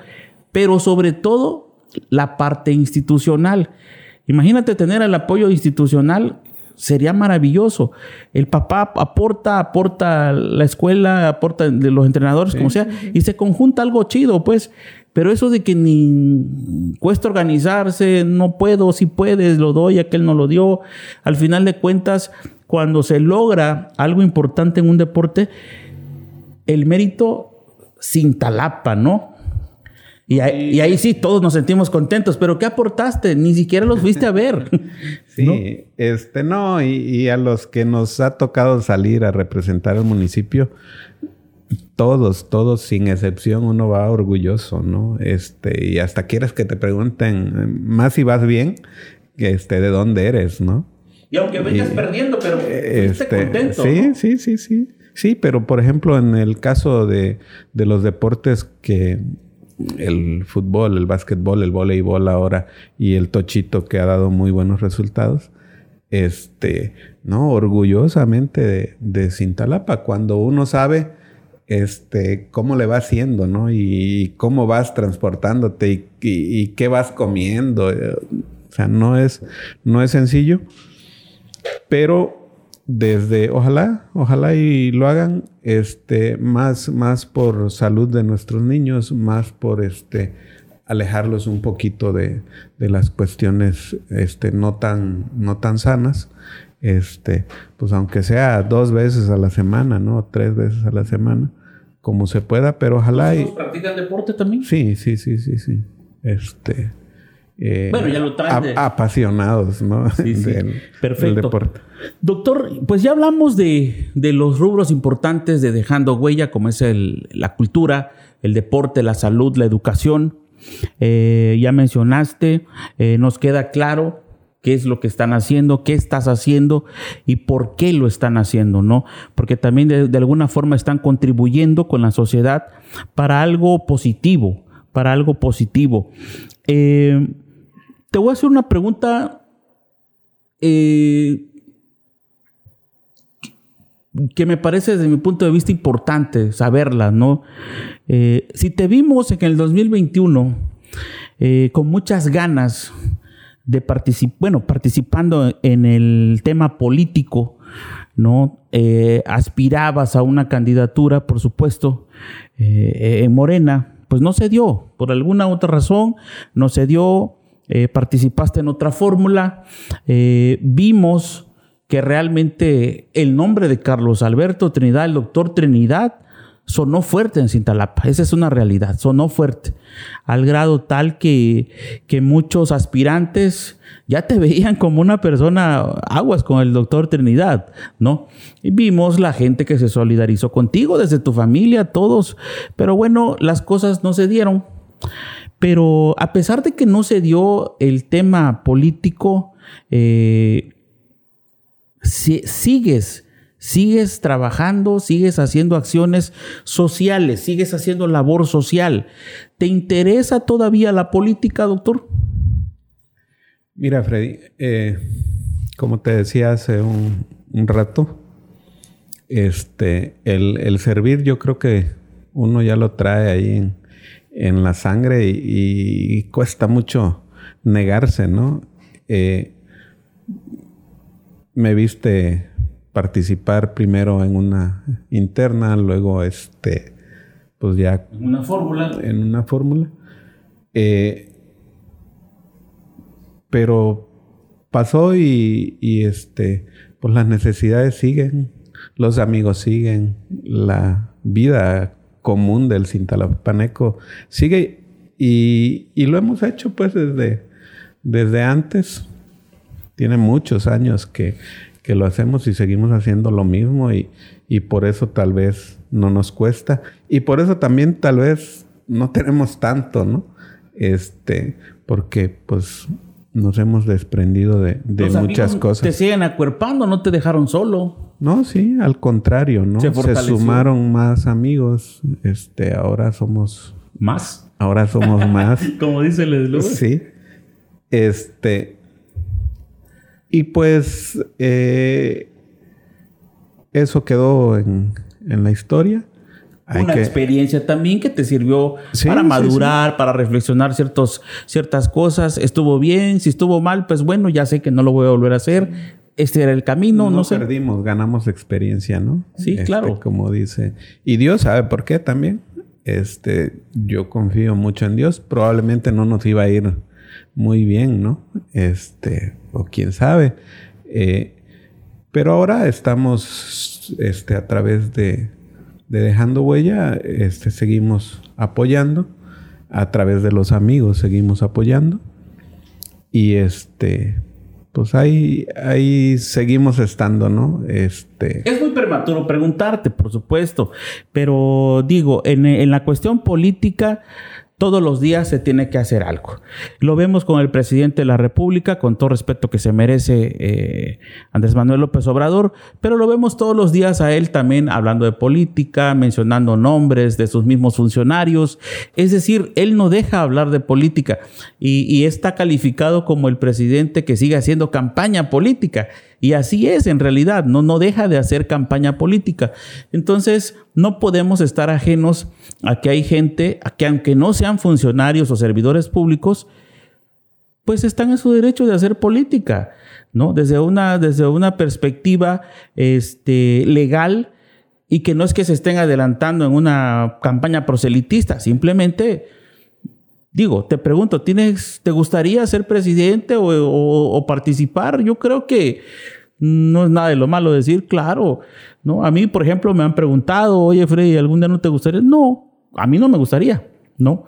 [SPEAKER 1] pero sobre todo la parte institucional. Imagínate tener el apoyo institucional sería maravilloso. El papá aporta, aporta la escuela, aporta los entrenadores, como sea, y se conjunta algo chido, pues. Pero eso de que ni cuesta organizarse, no puedo, si puedes, lo doy, aquel no lo dio. Al final de cuentas, cuando se logra algo importante en un deporte, el mérito sin talapa, ¿no? Y ahí, sí todos nos sentimos contentos, pero ¿qué aportaste? Ni siquiera los fuiste a ver.
[SPEAKER 2] sí, este no, y, a los que nos ha tocado salir a representar el municipio, todos, todos sin excepción, uno va orgulloso, ¿no? Este, y hasta quieres que te pregunten más si vas bien, este, de dónde eres, ¿no?
[SPEAKER 1] Y aunque vengas perdiendo, pero este, contento.
[SPEAKER 2] Sí, sí, sí, sí. Sí, pero por ejemplo, en el caso de, de los deportes que el fútbol, el básquetbol, el voleibol ahora y el tochito que ha dado muy buenos resultados. Este, no, orgullosamente de, de Cintalapa, cuando uno sabe este, cómo le va haciendo, ¿no? Y, cómo vas transportándote y, y, qué vas comiendo. O sea, no es, no es sencillo, pero desde, ojalá, ojalá y lo hagan, este, más, más por salud de nuestros niños, más por este, alejarlos un poquito de, de las cuestiones este, no, tan, no tan sanas. Este, pues aunque sea dos veces a la semana, ¿no? Tres veces a la semana, como se pueda, pero ojalá y...
[SPEAKER 1] ¿Practican deporte también?
[SPEAKER 2] Sí, sí, sí, sí, sí. Este...
[SPEAKER 1] Eh, bueno, ya lo traen
[SPEAKER 2] Apasionados, ¿no?
[SPEAKER 1] Sí, sí. Perfecto. Doctor, pues ya hablamos de, los rubros importantes de dejando huella, como es la cultura, el deporte, la salud, la educación. Eh, ya mencionaste, eh, nos queda claro qué es lo que están haciendo, qué estás haciendo y por qué lo están haciendo, ¿no? Porque también de, de alguna forma están contribuyendo con la sociedad para algo positivo, para algo positivo. Eh, te voy a hacer una pregunta eh, que me parece desde mi punto de vista importante saberla, ¿no? Eh, si te vimos en el 2021 eh, con muchas ganas de participar, bueno, participando en el tema político, ¿no? Eh, aspirabas a una candidatura, por supuesto, en Morena, pues no se dio, por alguna otra razón, no se dio, participaste en otra fórmula, vimos que realmente el nombre de Carlos Alberto Trinidad, el doctor Trinidad, sonó fuerte en Cintalapa. Esa es una realidad, sonó fuerte. Al grado tal que, que muchos aspirantes ya te veían como una persona aguas con el doctor Trinidad, ¿no? Y vimos la gente que se solidarizó contigo, desde tu familia, todos. Pero bueno, las cosas no se dieron. Pero a pesar de que no se dio el tema político, eh, si, sigues, sigues trabajando, sigues haciendo acciones sociales, sigues haciendo labor social. ¿Te interesa todavía la política, doctor?
[SPEAKER 2] Mira, Freddy, eh, como te decía hace un, rato, este, el, servir yo creo que uno ya lo trae ahí en, la sangre y, cuesta mucho negarse, ¿no? Eh, me viste participar primero en una interna, luego este, pues ya...
[SPEAKER 1] En una fórmula.
[SPEAKER 2] En una fórmula. Eh, pero pasó y, y, este, pues las necesidades siguen, los amigos siguen, la vida común del Cintalapaneco sigue y, y lo hemos hecho pues desde, desde antes. Tiene muchos años que, lo hacemos y seguimos haciendo lo mismo y, por eso tal vez no nos cuesta. Y por eso también tal vez no tenemos tanto, ¿no? Este, porque pues nos hemos desprendido de, muchas cosas.
[SPEAKER 1] Te siguen acuerpando, no te dejaron solo.
[SPEAKER 2] No, sí, al contrario, ¿no? Se, Se sumaron más amigos. Este, ahora somos.
[SPEAKER 1] ¿Más?
[SPEAKER 2] Ahora somos más.
[SPEAKER 1] Como dice el eslogan.
[SPEAKER 2] Sí. Este, y pues eh, eso quedó en, la historia.
[SPEAKER 1] Una experiencia también que te sirvió para madurar, para reflexionar ciertos, ciertas cosas. Estuvo bien, si estuvo mal, pues bueno, ya sé que no lo voy a volver a hacer. Este era el camino, no, sé.
[SPEAKER 2] perdimos, ganamos experiencia, ¿no?
[SPEAKER 1] Sí,
[SPEAKER 2] este,
[SPEAKER 1] claro.
[SPEAKER 2] Como dice. Y Dios sabe por qué también. Este, yo confío mucho en Dios. Probablemente no nos iba a ir muy bien, ¿no? Este, o quién sabe. Eh, pero ahora estamos este, a través de, Dejando Huella, este, seguimos apoyando. A través de los amigos seguimos apoyando. Y este, pues ahí, ahí seguimos estando, ¿no? Este.
[SPEAKER 1] Es muy prematuro preguntarte, por supuesto. Pero digo, en, en la cuestión política todos los días se tiene que hacer algo. Lo vemos con el presidente de la República, con todo respeto que se merece eh, Andrés Manuel López Obrador, pero lo vemos todos los días a él también hablando de política, mencionando nombres de sus mismos funcionarios. Es decir, él no deja hablar de política y, y está calificado como el presidente que sigue haciendo campaña política. Y así es en realidad, no, no deja de hacer campaña política. Entonces, no podemos estar ajenos a que hay gente a que aunque no sean funcionarios o servidores públicos, pues están en su derecho de hacer política, ¿no? Desde una, desde una perspectiva este, legal y que no es que se estén adelantando en una campaña proselitista, simplemente Digo, te pregunto, ¿tienes, ¿te gustaría ser presidente o, participar? Yo creo que no es nada de lo malo decir, claro. ¿no? A mí, por ejemplo, me han preguntado, oye, Freddy, ¿algún día no te gustaría? No, a mí no me gustaría, ¿no?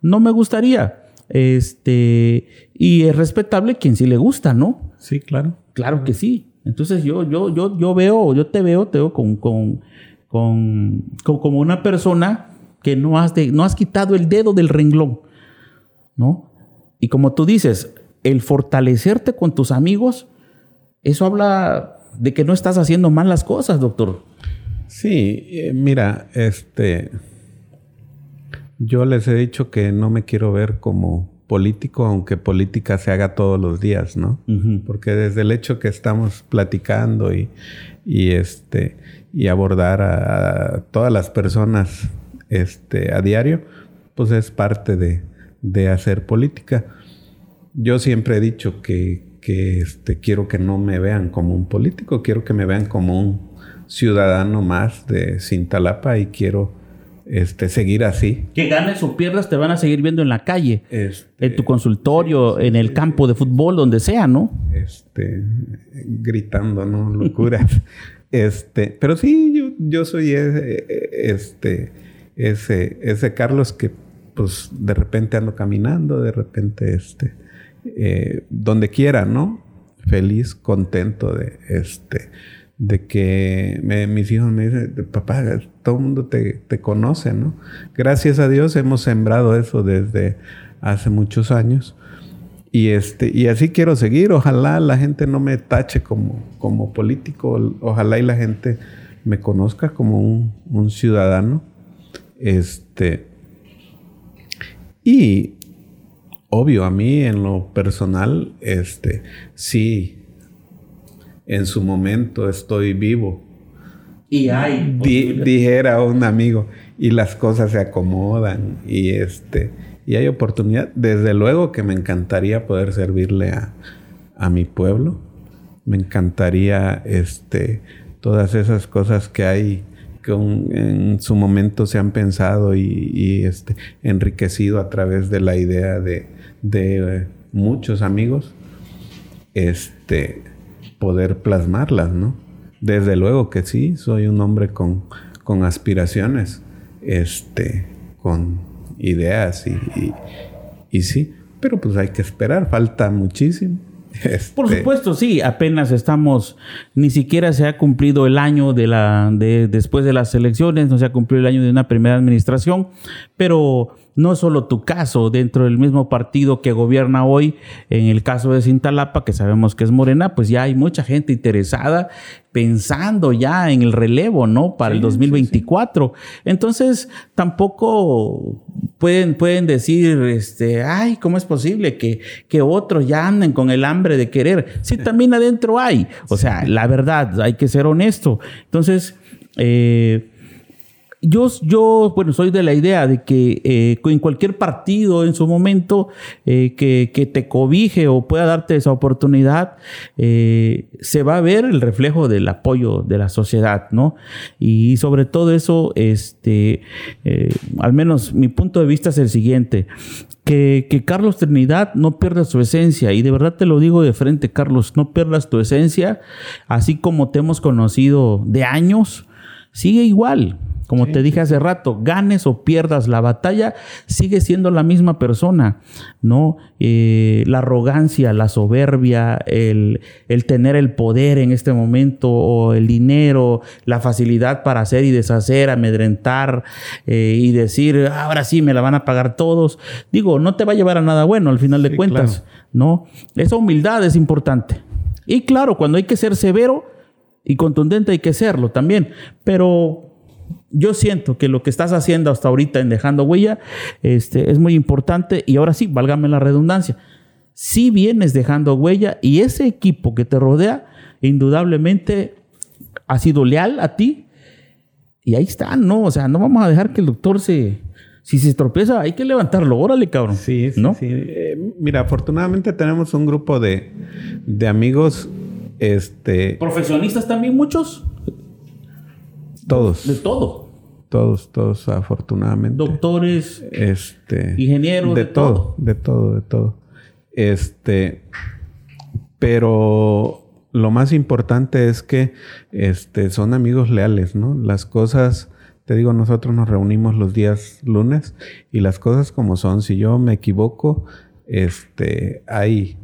[SPEAKER 1] No me gustaría. Este, y es respetable quien sí le gusta, ¿no?
[SPEAKER 2] Sí, claro.
[SPEAKER 1] Claro que sí. Entonces yo, yo, yo, yo veo, yo te veo, te veo con, con, con, como una persona que no has, de, no has quitado el dedo del renglón. ¿No? Y como tú dices, el fortalecerte con tus amigos, eso habla de que no estás haciendo mal las cosas, doctor.
[SPEAKER 2] Sí, eh, mira, este, yo les he dicho que no me quiero ver como político, aunque política se haga todos los días, ¿no? Porque desde el hecho que estamos platicando y, y este y abordar a, todas las personas este, a diario, pues es parte de, de hacer política. Yo siempre he dicho que, que este, quiero que no me vean como un político, quiero que me vean como un ciudadano más de Cintalapa y quiero este, seguir así.
[SPEAKER 1] Que ganes o pierdas, te van a seguir viendo en la calle, este, en tu consultorio, en el campo de fútbol, donde sea, ¿no?
[SPEAKER 2] Este, gritando, ¿no? Locuras. este, pero sí, yo, yo soy ese, este, ese, ese Carlos que, pues, de repente ando caminando, de repente, este, eh, donde quiera, ¿no? Feliz, contento de, este, de que mis hijos me dicen, papá, todo el mundo te, conoce, ¿no? Gracias a Dios hemos sembrado eso desde hace muchos años. Y, este, y así quiero seguir. Ojalá la gente no me tache como, como político. Ojalá y la gente me conozca como un, ciudadano. Este, y obvio, a mí en lo personal, este, sí, en su momento estoy vivo.
[SPEAKER 1] Y hay.
[SPEAKER 2] dijera un amigo, y las cosas se acomodan y este y hay oportunidad. Desde luego que me encantaría poder servirle a, a mi pueblo. Me encantaría este todas esas cosas que hay que en su momento se han pensado y, este, enriquecido a través de la idea de, de muchos amigos. Este, poder plasmarlas, ¿no? Desde luego que sí, soy un hombre con, con aspiraciones, este, con ideas y, y, sí, pero pues hay que esperar, falta muchísimo.
[SPEAKER 1] Por este, supuesto, sí, apenas estamos, ni siquiera se ha cumplido el año de la, de, después de las elecciones, no se ha cumplido el año de una primera administración, pero no es solo tu caso dentro del mismo partido que gobierna hoy, en el caso de Cintalapa, que sabemos que es Morena, pues ya hay mucha gente interesada pensando ya en el relevo, ¿no? Para el 2024. Entonces, tampoco pueden, pueden decir, este, ay, ¿cómo es posible que, que otros ya anden con el hambre de querer? Sí, también adentro hay. O sea, la verdad, hay que ser honesto. Entonces, eh, yo, yo, bueno, soy de la idea de que eh, en cualquier partido en su momento eh, que, que, te cobije o pueda darte esa oportunidad, eh, se va a ver el reflejo del apoyo de la sociedad, ¿no? Y sobre todo eso, este, al menos mi punto de vista es el siguiente. Que, que, Carlos Trinidad no pierda su esencia. Y de verdad te lo digo de frente, Carlos, no pierdas tu esencia, así como te hemos conocido de años, sigue igual. Como te dije hace rato, ganes o pierdas la batalla, sigue siendo la misma persona, ¿no? Eh, la arrogancia, la soberbia, el, tener el poder en este momento, o el dinero, la facilidad para hacer y deshacer, amedrentar eh, y decir, ahora sí me la van a pagar todos. Digo, no te va a llevar a nada bueno al final de cuentas, ¿no? Esa humildad es importante. Y claro, cuando hay que ser severo y contundente hay que serlo también, pero yo siento que lo que estás haciendo hasta ahorita en dejando huella este, es muy importante y ahora sí, válgame la redundancia. Si vienes dejando huella y ese equipo que te rodea, indudablemente ha sido leal a ti y ahí está, ¿no? O sea, no vamos a dejar que el doctor se... Si se tropieza, hay que levantarlo. Órale, cabrón.
[SPEAKER 2] Sí, sí,
[SPEAKER 1] ¿no?
[SPEAKER 2] sí. Eh, mira, afortunadamente tenemos un grupo de, de amigos este...
[SPEAKER 1] ¿Profesionistas también muchos?
[SPEAKER 2] Todos.
[SPEAKER 1] De todo.
[SPEAKER 2] Todos, todos, afortunadamente.
[SPEAKER 1] Doctores,
[SPEAKER 2] este,
[SPEAKER 1] ingenieros,
[SPEAKER 2] de, todo, de todo, de todo. Este, pero lo más importante es que este, son amigos leales, ¿no? Las cosas, te digo, nosotros nos reunimos los días lunes y las cosas como son. Si yo me equivoco, este, hay,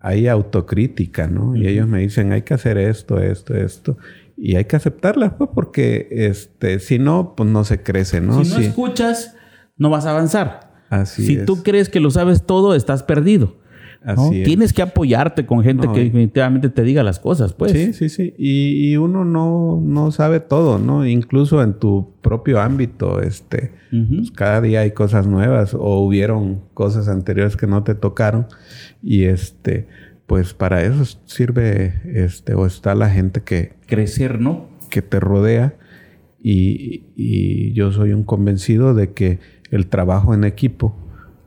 [SPEAKER 2] hay autocrítica, ¿no? Y ellos me dicen, hay que hacer esto, esto, esto y hay que aceptarlas, pues, porque este, si no, pues no se crece, ¿no?
[SPEAKER 1] Si no escuchas, no vas a avanzar.
[SPEAKER 2] Así
[SPEAKER 1] si tú crees que lo sabes todo, estás perdido. ¿no? Tienes que apoyarte con gente que definitivamente te diga las cosas, pues.
[SPEAKER 2] Sí, sí, sí. Y, uno no, no, sabe todo, ¿no? Incluso en tu propio ámbito, este, pues cada día hay cosas nuevas o hubieron cosas anteriores que no te tocaron y este, pues para eso sirve, este, o está la gente que...
[SPEAKER 1] Crecer, ¿no?
[SPEAKER 2] Que te rodea y, y yo soy un convencido de que el trabajo en equipo,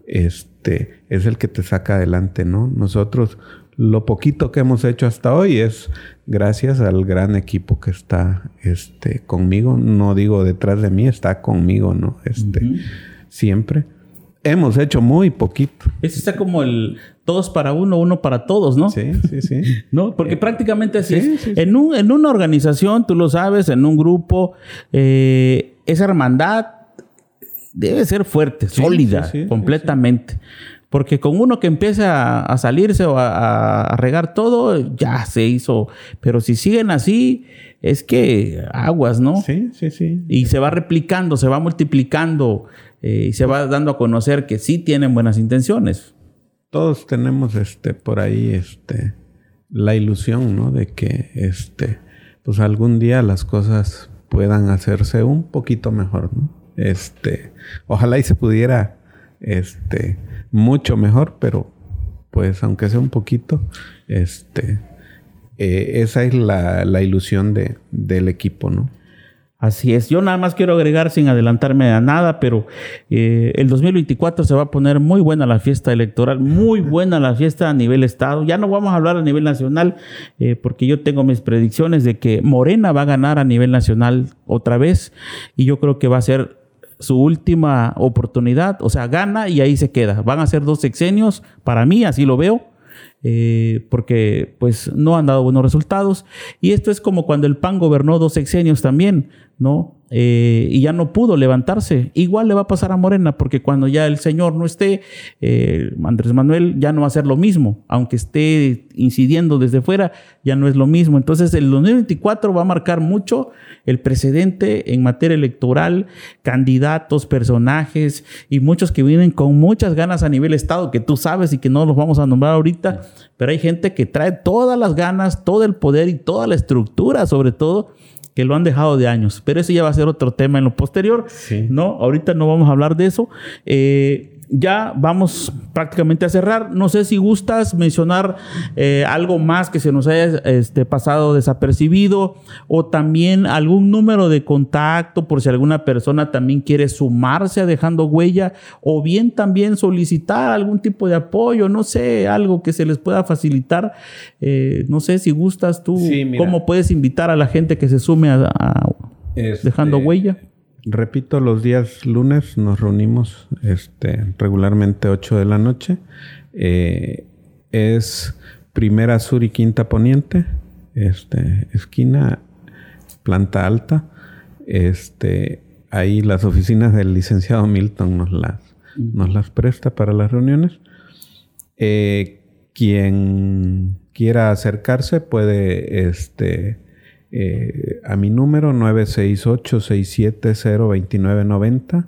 [SPEAKER 2] este, es el que te saca adelante, ¿no? Nosotros lo poquito que hemos hecho hasta hoy es gracias al gran equipo que está este, conmigo. No digo detrás de mí, está conmigo, ¿no? Este, Siempre. Hemos hecho muy poquito.
[SPEAKER 1] Ese está como el todos para uno, uno para todos, ¿no?
[SPEAKER 2] Sí, sí, sí.
[SPEAKER 1] ¿No? Porque eh, prácticamente así es. En, un, en una organización, tú lo sabes, en un grupo, eh, esa hermandad debe ser fuerte, sólida, completamente. Porque con uno que empieza a, salirse o a, regar todo, ya se hizo. Pero si siguen así, es que aguas, ¿no?
[SPEAKER 2] Sí, sí, sí.
[SPEAKER 1] Y se va replicando, se va multiplicando eh, y se va dando a conocer que sí tienen buenas intenciones.
[SPEAKER 2] Todos tenemos este por ahí este la ilusión, ¿no? De que este pues algún día las cosas puedan hacerse un poquito mejor, ¿no? Este, ojalá y se pudiera este mucho mejor, pero pues aunque sea un poquito, este, eh, esa es la, la ilusión de, del equipo, ¿no?
[SPEAKER 1] Así es. Yo nada más quiero agregar sin adelantarme a nada, pero eh, el 2024 se va a poner muy buena la fiesta electoral, muy buena la fiesta a nivel estado. Ya no vamos a hablar a nivel nacional, eh, porque yo tengo mis predicciones de que Morena va a ganar a nivel nacional otra vez y yo creo que va a ser su última oportunidad, o sea, gana y ahí se queda. Van a ser dos sexenios, para mí, así lo veo. Eh, porque pues no han dado buenos resultados. Y esto es como cuando el PAN gobernó dos sexenios también, ¿no? Eh, y ya no pudo levantarse. Igual le va a pasar a Morena, porque cuando ya el señor no esté, eh, Andrés Manuel ya no va a ser lo mismo, aunque esté incidiendo desde fuera, ya no es lo mismo. Entonces el 2024 va a marcar mucho el precedente en materia electoral, candidatos, personajes y muchos que vienen con muchas ganas a nivel Estado, que tú sabes y que no los vamos a nombrar ahorita, pero hay gente que trae todas las ganas, todo el poder y toda la estructura, sobre todo que lo han dejado de años. Pero ese ya va a ser otro tema en lo posterior. ¿no? Ahorita no vamos a hablar de eso. Eh, ya vamos prácticamente a cerrar. No sé si gustas mencionar eh, algo más que se nos haya este, pasado desapercibido o también algún número de contacto por si alguna persona también quiere sumarse a dejando huella o bien también solicitar algún tipo de apoyo, no sé, algo que se les pueda facilitar. Eh, no sé si gustas tú, cómo puedes invitar a la gente que se sume a, dejando este, huella.
[SPEAKER 2] Repito, los días lunes nos reunimos este, regularmente 8 de la noche. Eh, es primera sur y quinta poniente, este, esquina, planta alta. Este, ahí las oficinas del licenciado Milton nos las, nos las presta para las reuniones. Eh, quien quiera acercarse puede este, eh, a mi número 968-670-2990.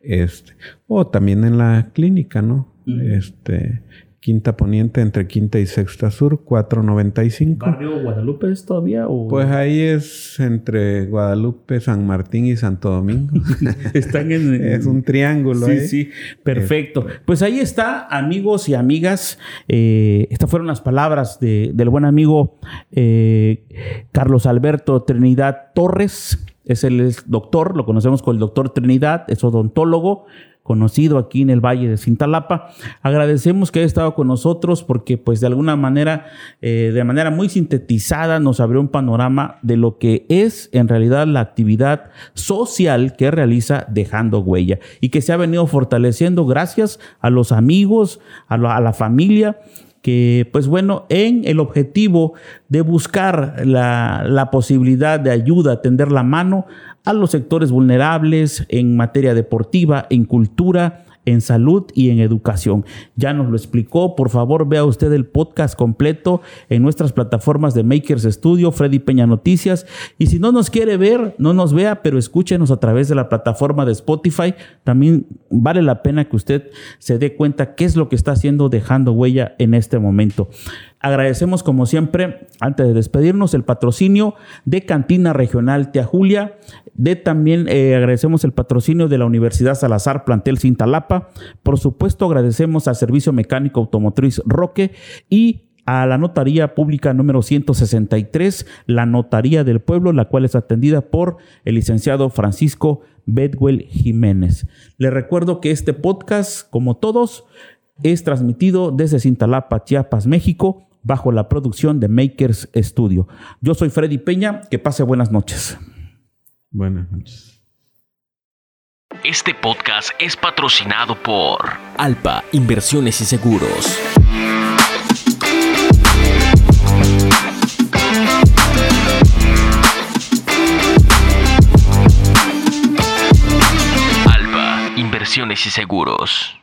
[SPEAKER 2] Este, o también en la clínica, ¿no? Este, Quinta Poniente entre Quinta y Sexta Sur, 495.
[SPEAKER 1] ¿Barrio Guadalupe es todavía?
[SPEAKER 2] Pues ahí es entre Guadalupe, San Martín y Santo Domingo.
[SPEAKER 1] Están en,
[SPEAKER 2] Es un triángulo.
[SPEAKER 1] Sí, sí, perfecto. Pues ahí está, amigos y amigas. Eh, estas fueron las palabras del buen amigo eh, Carlos Alberto Trinidad Torres. Es el doctor, lo conocemos con el doctor Trinidad, es odontólogo, conocido aquí en el Valle de Cintalapa. Agradecemos que haya estado con nosotros porque pues de alguna manera, eh, de manera muy sintetizada, nos abrió un panorama de lo que es en realidad la actividad social que realiza Dejando Huella y que se ha venido fortaleciendo gracias a los amigos, a la familia que pues bueno, en el objetivo de buscar la, la posibilidad de ayuda, tender la mano a los sectores vulnerables en materia deportiva, en cultura, en salud y en educación. Ya nos lo explicó, por favor vea usted el podcast completo en nuestras plataformas de Makers Studio, Freddy Peña Noticias. Y si no nos quiere ver, no nos vea, pero escúchenos a través de la plataforma de Spotify. También vale la pena que usted se dé cuenta qué es lo que está haciendo dejando huella en este momento. Agradecemos como siempre, antes de despedirnos, el patrocinio de Cantina Regional Tia Julia, de también eh, agradecemos el patrocinio de la Universidad Salazar Plantel Cintalapa. Por supuesto, agradecemos al Servicio Mecánico Automotriz Roque y a la Notaría Pública número 163, la Notaría del Pueblo, la cual es atendida por el licenciado Francisco Bedwell Jiménez. Le recuerdo que este podcast, como todos, es transmitido desde Cintalapa, Chiapas, México, bajo la producción de Makers Studio. Yo soy Freddy Peña, que pase buenas noches.
[SPEAKER 2] Buenas noches.
[SPEAKER 3] Este podcast es patrocinado por Alpa Inversiones y Seguros. Alpa Inversiones y Seguros.